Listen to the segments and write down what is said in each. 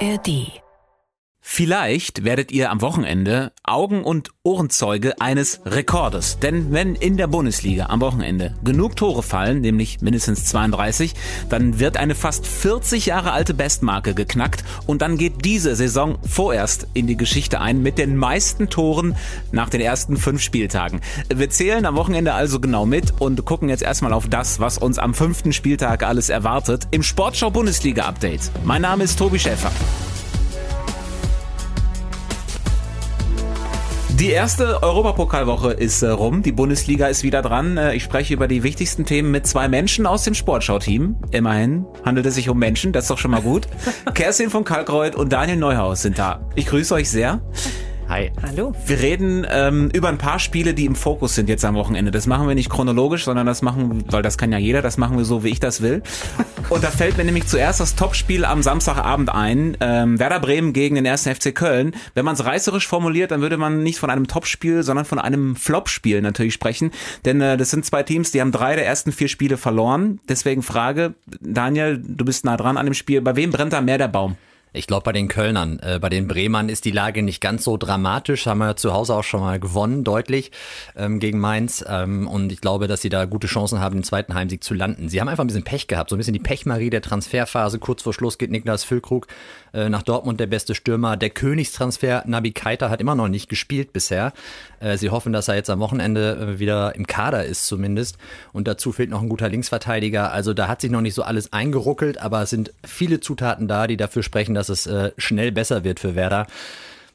ARD Vielleicht werdet ihr am Wochenende Augen- und Ohrenzeuge eines Rekordes. Denn wenn in der Bundesliga am Wochenende genug Tore fallen, nämlich mindestens 32, dann wird eine fast 40 Jahre alte Bestmarke geknackt und dann geht diese Saison vorerst in die Geschichte ein mit den meisten Toren nach den ersten fünf Spieltagen. Wir zählen am Wochenende also genau mit und gucken jetzt erstmal auf das, was uns am fünften Spieltag alles erwartet im Sportschau Bundesliga Update. Mein Name ist Tobi Schäfer. Die erste Europapokalwoche ist äh, rum, die Bundesliga ist wieder dran. Äh, ich spreche über die wichtigsten Themen mit zwei Menschen aus dem Sportschau-Team. Immerhin handelt es sich um Menschen, das ist doch schon mal gut. Kerstin von Kalkreuth und Daniel Neuhaus sind da. Ich grüße euch sehr. Hi. Hallo. Wir reden ähm, über ein paar Spiele, die im Fokus sind jetzt am Wochenende. Das machen wir nicht chronologisch, sondern das machen, weil das kann ja jeder, das machen wir so, wie ich das will. Und da fällt mir nämlich zuerst das Topspiel am Samstagabend ein. Ähm, Werder Bremen gegen den 1. FC Köln. Wenn man es reißerisch formuliert, dann würde man nicht von einem Topspiel, sondern von einem Flopspiel natürlich sprechen. Denn äh, das sind zwei Teams, die haben drei der ersten vier Spiele verloren. Deswegen Frage, Daniel, du bist nah dran an dem Spiel. Bei wem brennt da mehr der Baum? Ich glaube bei den Kölnern. Äh, bei den Bremern ist die Lage nicht ganz so dramatisch. Haben wir zu Hause auch schon mal gewonnen, deutlich ähm, gegen Mainz. Ähm, und ich glaube, dass sie da gute Chancen haben, den zweiten Heimsieg zu landen. Sie haben einfach ein bisschen Pech gehabt, so ein bisschen die Pechmarie der Transferphase. Kurz vor Schluss geht Niklas Füllkrug äh, nach Dortmund, der beste Stürmer. Der Königstransfer Nabi Keita hat immer noch nicht gespielt bisher. Äh, sie hoffen, dass er jetzt am Wochenende äh, wieder im Kader ist zumindest. Und dazu fehlt noch ein guter Linksverteidiger. Also da hat sich noch nicht so alles eingeruckelt, aber es sind viele Zutaten da, die dafür sprechen, dass es äh, schnell besser wird für Werder.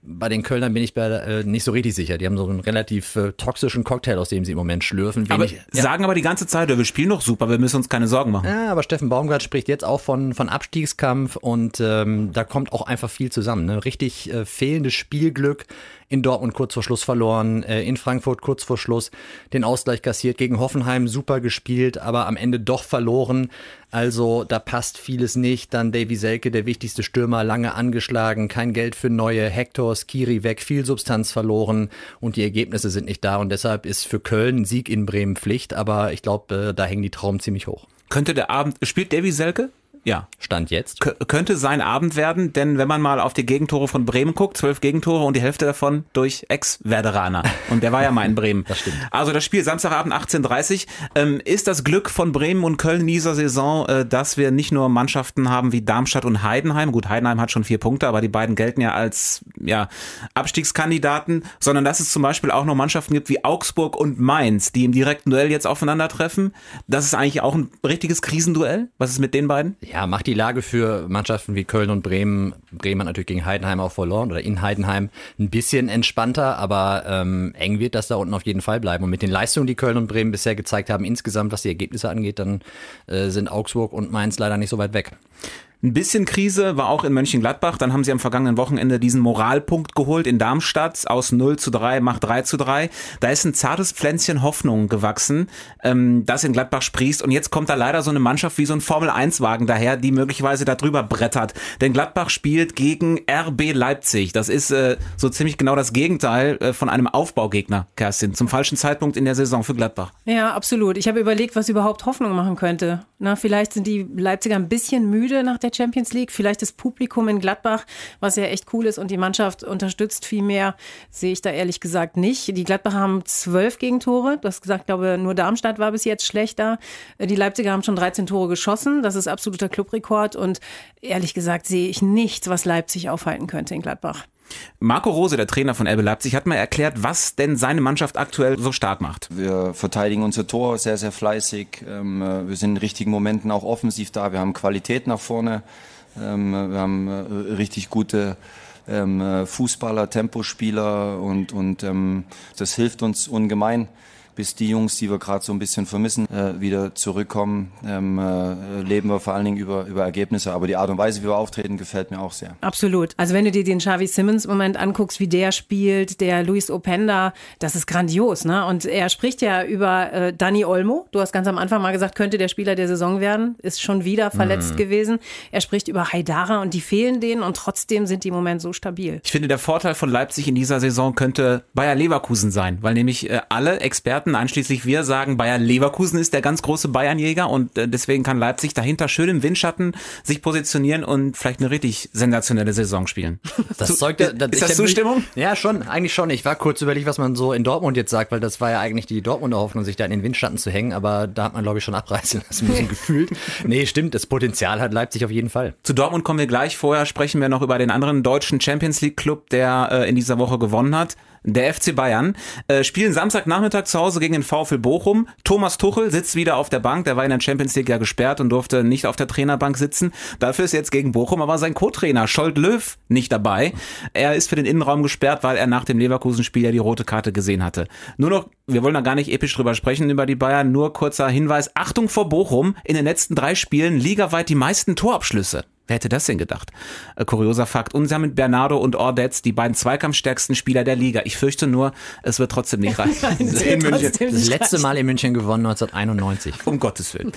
Bei den Kölnern bin ich bei, äh, nicht so richtig sicher. Die haben so einen relativ äh, toxischen Cocktail, aus dem sie im Moment schlürfen. Aber Wenig, ja. sagen aber die ganze Zeit, wir spielen noch super, wir müssen uns keine Sorgen machen. Ja, aber Steffen Baumgart spricht jetzt auch von, von Abstiegskampf und ähm, da kommt auch einfach viel zusammen. Ne? Richtig äh, fehlendes Spielglück in Dortmund kurz vor Schluss verloren, äh, in Frankfurt kurz vor Schluss den Ausgleich kassiert, gegen Hoffenheim super gespielt, aber am Ende doch verloren. Also da passt vieles nicht. Dann Davy Selke, der wichtigste Stürmer, lange angeschlagen, kein Geld für neue, Hector, Skiri weg, viel Substanz verloren und die Ergebnisse sind nicht da und deshalb ist für Köln ein Sieg in Bremen Pflicht, aber ich glaube, äh, da hängen die Trauben ziemlich hoch. Könnte der Abend, spielt Davy Selke? Ja. Stand jetzt. K könnte sein Abend werden, denn wenn man mal auf die Gegentore von Bremen guckt, zwölf Gegentore und die Hälfte davon durch Ex-Werderaner. Und der war ja mal in Bremen. Das stimmt. Also das Spiel Samstagabend 18.30 ähm, ist das Glück von Bremen und Köln in dieser Saison, äh, dass wir nicht nur Mannschaften haben wie Darmstadt und Heidenheim. Gut, Heidenheim hat schon vier Punkte, aber die beiden gelten ja als ja, Abstiegskandidaten, sondern dass es zum Beispiel auch noch Mannschaften gibt wie Augsburg und Mainz, die im direkten Duell jetzt aufeinandertreffen. Das ist eigentlich auch ein richtiges Krisenduell. Was ist mit den beiden? Ja, macht die Lage für Mannschaften wie Köln und Bremen, Bremen hat natürlich gegen Heidenheim auch verloren oder in Heidenheim ein bisschen entspannter, aber ähm, eng wird das da unten auf jeden Fall bleiben. Und mit den Leistungen, die Köln und Bremen bisher gezeigt haben, insgesamt, was die Ergebnisse angeht, dann äh, sind Augsburg und Mainz leider nicht so weit weg. Ein bisschen Krise war auch in Mönchengladbach. Dann haben sie am vergangenen Wochenende diesen Moralpunkt geholt in Darmstadt. Aus 0 zu 3 macht 3 zu 3. Da ist ein zartes Pflänzchen Hoffnung gewachsen, ähm, das in Gladbach sprießt. Und jetzt kommt da leider so eine Mannschaft wie so ein Formel-1-Wagen daher, die möglicherweise da drüber brettert. Denn Gladbach spielt gegen RB Leipzig. Das ist äh, so ziemlich genau das Gegenteil äh, von einem Aufbaugegner, Kerstin. Zum falschen Zeitpunkt in der Saison für Gladbach. Ja, absolut. Ich habe überlegt, was überhaupt Hoffnung machen könnte. Na, vielleicht sind die Leipziger ein bisschen müde nach der Champions League. Vielleicht das Publikum in Gladbach, was ja echt cool ist und die Mannschaft unterstützt viel mehr, sehe ich da ehrlich gesagt nicht. Die Gladbacher haben zwölf Gegentore. Du hast gesagt, glaube nur Darmstadt war bis jetzt schlechter. Die Leipziger haben schon 13 Tore geschossen. Das ist absoluter Clubrekord und ehrlich gesagt sehe ich nichts, was Leipzig aufhalten könnte in Gladbach. Marco Rose, der Trainer von RB Leipzig, hat mal erklärt, was denn seine Mannschaft aktuell so stark macht. Wir verteidigen unser Tor sehr, sehr fleißig. Ähm, wir sind in richtigen Momenten auch offensiv da. Wir haben Qualität nach vorne. Ähm, wir haben äh, richtig gute ähm, Fußballer, Tempospieler und, und das hilft uns ungemein bis die Jungs, die wir gerade so ein bisschen vermissen, äh, wieder zurückkommen, ähm, äh, leben wir vor allen Dingen über, über Ergebnisse. Aber die Art und Weise, wie wir auftreten, gefällt mir auch sehr. Absolut. Also wenn du dir den Xavi Simmons Moment anguckst, wie der spielt, der Luis Openda, das ist grandios. Ne? Und er spricht ja über äh, Dani Olmo. Du hast ganz am Anfang mal gesagt, könnte der Spieler der Saison werden. Ist schon wieder verletzt mhm. gewesen. Er spricht über Haidara und die fehlen denen und trotzdem sind die im Moment so stabil. Ich finde, der Vorteil von Leipzig in dieser Saison könnte Bayer Leverkusen sein, weil nämlich äh, alle Experten Experten, einschließlich wir, sagen, Bayer Leverkusen ist der ganz große Bayernjäger und äh, deswegen kann Leipzig dahinter schön im Windschatten sich positionieren und vielleicht eine richtig sensationelle Saison spielen. Das zeugt, das, ist das Zustimmung? Ja, schon, eigentlich schon. Ich war kurz überlegt, was man so in Dortmund jetzt sagt, weil das war ja eigentlich die Dortmunder Hoffnung, sich da in den Windschatten zu hängen, aber da hat man, glaube ich, schon abreißen lassen müssen, gefühlt. Nee, stimmt, das Potenzial hat Leipzig auf jeden Fall. Zu Dortmund kommen wir gleich. Vorher sprechen wir noch über den anderen deutschen Champions League Club, der äh, in dieser Woche gewonnen hat der FC Bayern, äh, spielen Samstagnachmittag zu Hause gegen den VfL Bochum. Thomas Tuchel sitzt wieder auf der Bank, der war in der Champions League ja gesperrt und durfte nicht auf der Trainerbank sitzen. Dafür ist jetzt gegen Bochum aber sein Co-Trainer Scholt Löw nicht dabei. Er ist für den Innenraum gesperrt, weil er nach dem Leverkusen-Spiel ja die rote Karte gesehen hatte. Nur noch, wir wollen da gar nicht episch drüber sprechen über die Bayern, nur kurzer Hinweis, Achtung vor Bochum, in den letzten drei Spielen ligaweit die meisten Torabschlüsse. Wer hätte das denn gedacht? Äh, kurioser Fakt. Und sie haben mit Bernardo und Ordetz die beiden zweikampfstärksten Spieler der Liga. Ich fürchte nur, es wird trotzdem nicht reichen. in München. Das letzte Mal in München gewonnen 1991. Um Gottes Willen.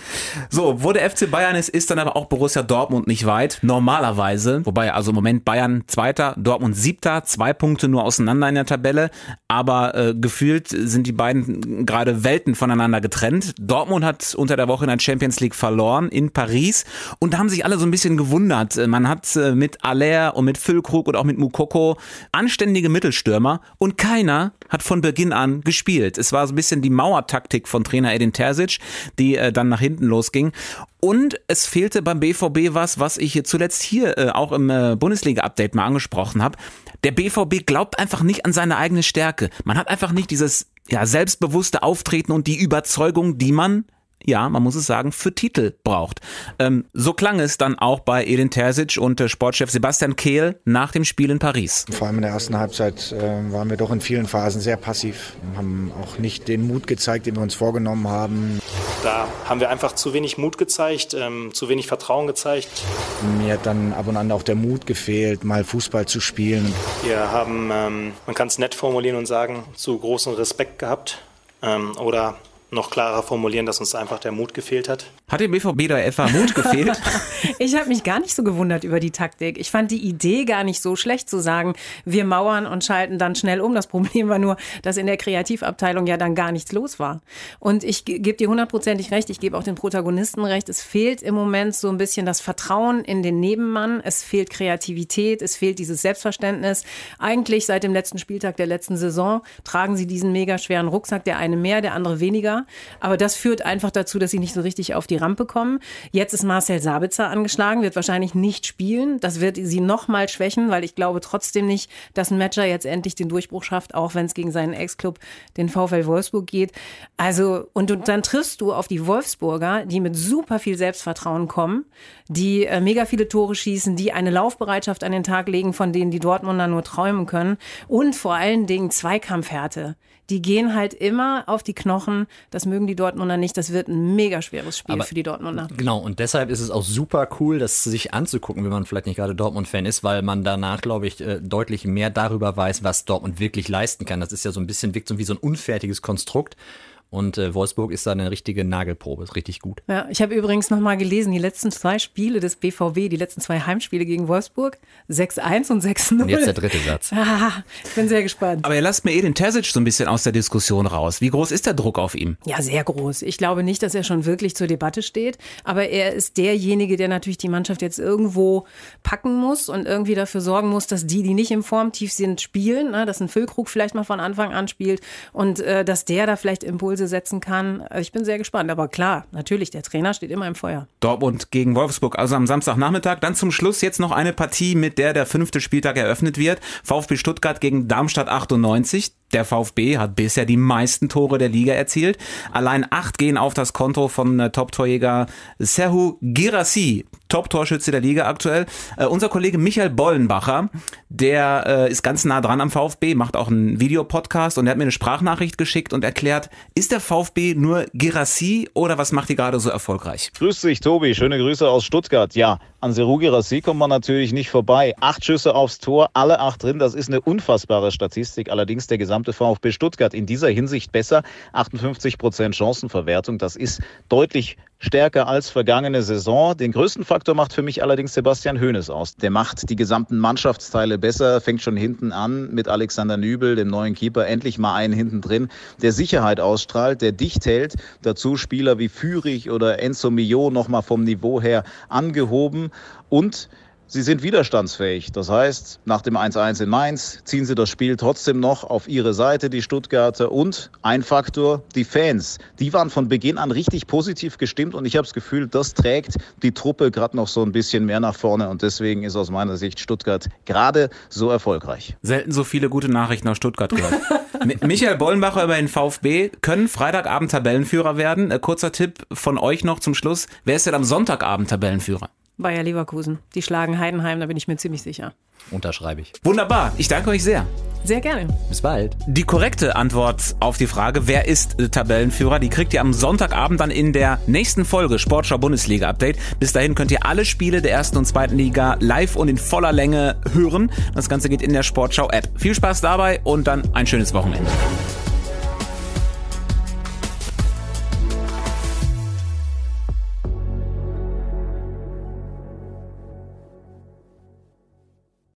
So, wo der FC Bayern ist, ist dann aber auch Borussia Dortmund nicht weit. Normalerweise. Wobei, also im Moment Bayern Zweiter, Dortmund Siebter. Zwei Punkte nur auseinander in der Tabelle. Aber äh, gefühlt sind die beiden gerade Welten voneinander getrennt. Dortmund hat unter der Woche in der Champions League verloren in Paris. Und da haben sich alle so ein bisschen gewundert gewundert. Man hat äh, mit Aller und mit Füllkrug und auch mit Mukoko anständige Mittelstürmer und keiner hat von Beginn an gespielt. Es war so ein bisschen die Mauertaktik von Trainer Edin Terzic, die äh, dann nach hinten losging. Und es fehlte beim BVB was, was ich zuletzt hier äh, auch im Bundesliga-Update mal angesprochen habe. Der BVB glaubt einfach nicht an seine eigene Stärke. Man hat einfach nicht dieses ja, selbstbewusste Auftreten und die Überzeugung, die man ja, man muss es sagen, für Titel braucht. Ähm, so klang es dann auch bei Edin Terzic und äh, Sportchef Sebastian Kehl nach dem Spiel in Paris. Vor allem in der ersten Halbzeit äh, waren wir doch in vielen Phasen sehr passiv, haben auch nicht den Mut gezeigt, den wir uns vorgenommen haben. Da haben wir einfach zu wenig Mut gezeigt, ähm, zu wenig Vertrauen gezeigt. Mir hat dann ab und an auch der Mut gefehlt, mal Fußball zu spielen. Wir haben, ähm, man kann es nett formulieren und sagen, zu großen Respekt gehabt ähm, oder noch klarer formulieren, dass uns einfach der Mut gefehlt hat. Hat dem BVB da etwa Mut gefehlt? ich habe mich gar nicht so gewundert über die Taktik. Ich fand die Idee gar nicht so schlecht zu sagen, wir mauern und schalten dann schnell um. Das Problem war nur, dass in der Kreativabteilung ja dann gar nichts los war. Und ich gebe dir hundertprozentig recht, ich gebe auch den Protagonisten recht. Es fehlt im Moment so ein bisschen das Vertrauen in den Nebenmann. Es fehlt Kreativität, es fehlt dieses Selbstverständnis. Eigentlich seit dem letzten Spieltag der letzten Saison tragen sie diesen mega schweren Rucksack, der eine mehr, der andere weniger. Aber das führt einfach dazu, dass sie nicht so richtig auf die Rampe kommen. Jetzt ist Marcel Sabitzer angeschlagen, wird wahrscheinlich nicht spielen. Das wird sie noch mal schwächen, weil ich glaube trotzdem nicht, dass ein Matcher jetzt endlich den Durchbruch schafft, auch wenn es gegen seinen Ex-Club, den VfL Wolfsburg geht. Also, und du, dann triffst du auf die Wolfsburger, die mit super viel Selbstvertrauen kommen, die äh, mega viele Tore schießen, die eine Laufbereitschaft an den Tag legen, von denen die Dortmunder nur träumen können und vor allen Dingen Zweikampfhärte die gehen halt immer auf die Knochen. Das mögen die Dortmunder nicht. Das wird ein mega schweres Spiel Aber für die Dortmunder. Genau, und deshalb ist es auch super cool, das sich anzugucken, wenn man vielleicht nicht gerade Dortmund-Fan ist, weil man danach, glaube ich, äh, deutlich mehr darüber weiß, was Dortmund wirklich leisten kann. Das ist ja so ein bisschen, wirkt so wie so ein unfertiges Konstrukt. Und äh, Wolfsburg ist da eine richtige Nagelprobe, ist richtig gut. Ja, ich habe übrigens nochmal gelesen, die letzten zwei Spiele des BVW, die letzten zwei Heimspiele gegen Wolfsburg, 6-1 und 6-0. Und jetzt der dritte Satz. Ah, ich bin sehr gespannt. Aber ihr lasst mir eh den Terzic so ein bisschen aus der Diskussion raus. Wie groß ist der Druck auf ihm? Ja, sehr groß. Ich glaube nicht, dass er schon wirklich zur Debatte steht, aber er ist derjenige, der natürlich die Mannschaft jetzt irgendwo packen muss und irgendwie dafür sorgen muss, dass die, die nicht im Formtief sind, spielen, ne? dass ein Füllkrug vielleicht mal von Anfang an spielt und äh, dass der da vielleicht Impulse Impulse setzen kann. Also ich bin sehr gespannt. Aber klar, natürlich, der Trainer steht immer im Feuer. Dortmund gegen Wolfsburg, also am Samstagnachmittag. Dann zum Schluss jetzt noch eine Partie, mit der der fünfte Spieltag eröffnet wird. VfB Stuttgart gegen Darmstadt 98. Der VfB hat bisher die meisten Tore der Liga erzielt. Allein acht gehen auf das Konto von äh, Top-Torjäger Serhu Girassi, Top-Torschütze der Liga aktuell. Uh, unser Kollege Michael Bollenbacher, der uh, ist ganz nah dran am VfB, macht auch einen Videopodcast und er hat mir eine Sprachnachricht geschickt und erklärt, ist der VfB nur Girassi oder was macht die gerade so erfolgreich? Grüß dich, Tobi. Schöne Grüße aus Stuttgart. Ja, An Serugi Rassi kommt man natürlich nicht vorbei. Acht Schüsse aufs Tor, alle acht drin. Das ist eine unfassbare Statistik. Allerdings der gesamte VfB Stuttgart in dieser Hinsicht besser. 58 Prozent Chancenverwertung. Das ist deutlich stärker als vergangene Saison. Den größten Faktor macht für mich allerdings Sebastian Hoeneß aus. Der macht die gesamten Mannschaftsteile besser, fängt schon hinten an mit Alexander Nübel, dem neuen Keeper, endlich mal einen hinten drin, der Sicherheit ausstrahlt, der dicht hält. Dazu Spieler wie Fürich oder Enzo Mio nochmal vom Niveau her angehoben und Sie sind widerstandsfähig. Das heißt, nach dem 1-1 in Mainz ziehen sie das Spiel trotzdem noch auf ihre Seite, die Stuttgarter. Und ein Faktor, die Fans. Die waren von Beginn an richtig positiv gestimmt und ich habe das Gefühl, das trägt die Truppe gerade noch so ein bisschen mehr nach vorne und deswegen ist aus meiner Sicht Stuttgart gerade so erfolgreich. Selten so viele gute Nachrichten aus Stuttgart gehört. Michael Bollenbacher über den VfB können Freitagabend Tabellenführer werden. Äh, kurzer Tipp von euch noch zum Schluss. Wer ist denn am Sonntagabend Tabellenführer? Bayer Leverkusen. Die schlagen Heidenheim, da bin ich mir ziemlich sicher. Unterschreibe ich. Wunderbar. Ich danke euch sehr. Sehr gerne. Bis bald. Die korrekte Antwort auf die Frage, wer ist Tabellenführer, die kriegt ihr am Sonntagabend dann in der nächsten Folge Sportschau Bundesliga Update. Bis dahin könnt ihr alle Spiele der ersten und zweiten Liga live und in voller Länge hören. Das Ganze geht in der Sportschau App. Viel Spaß dabei und dann ein schönes Wochenende.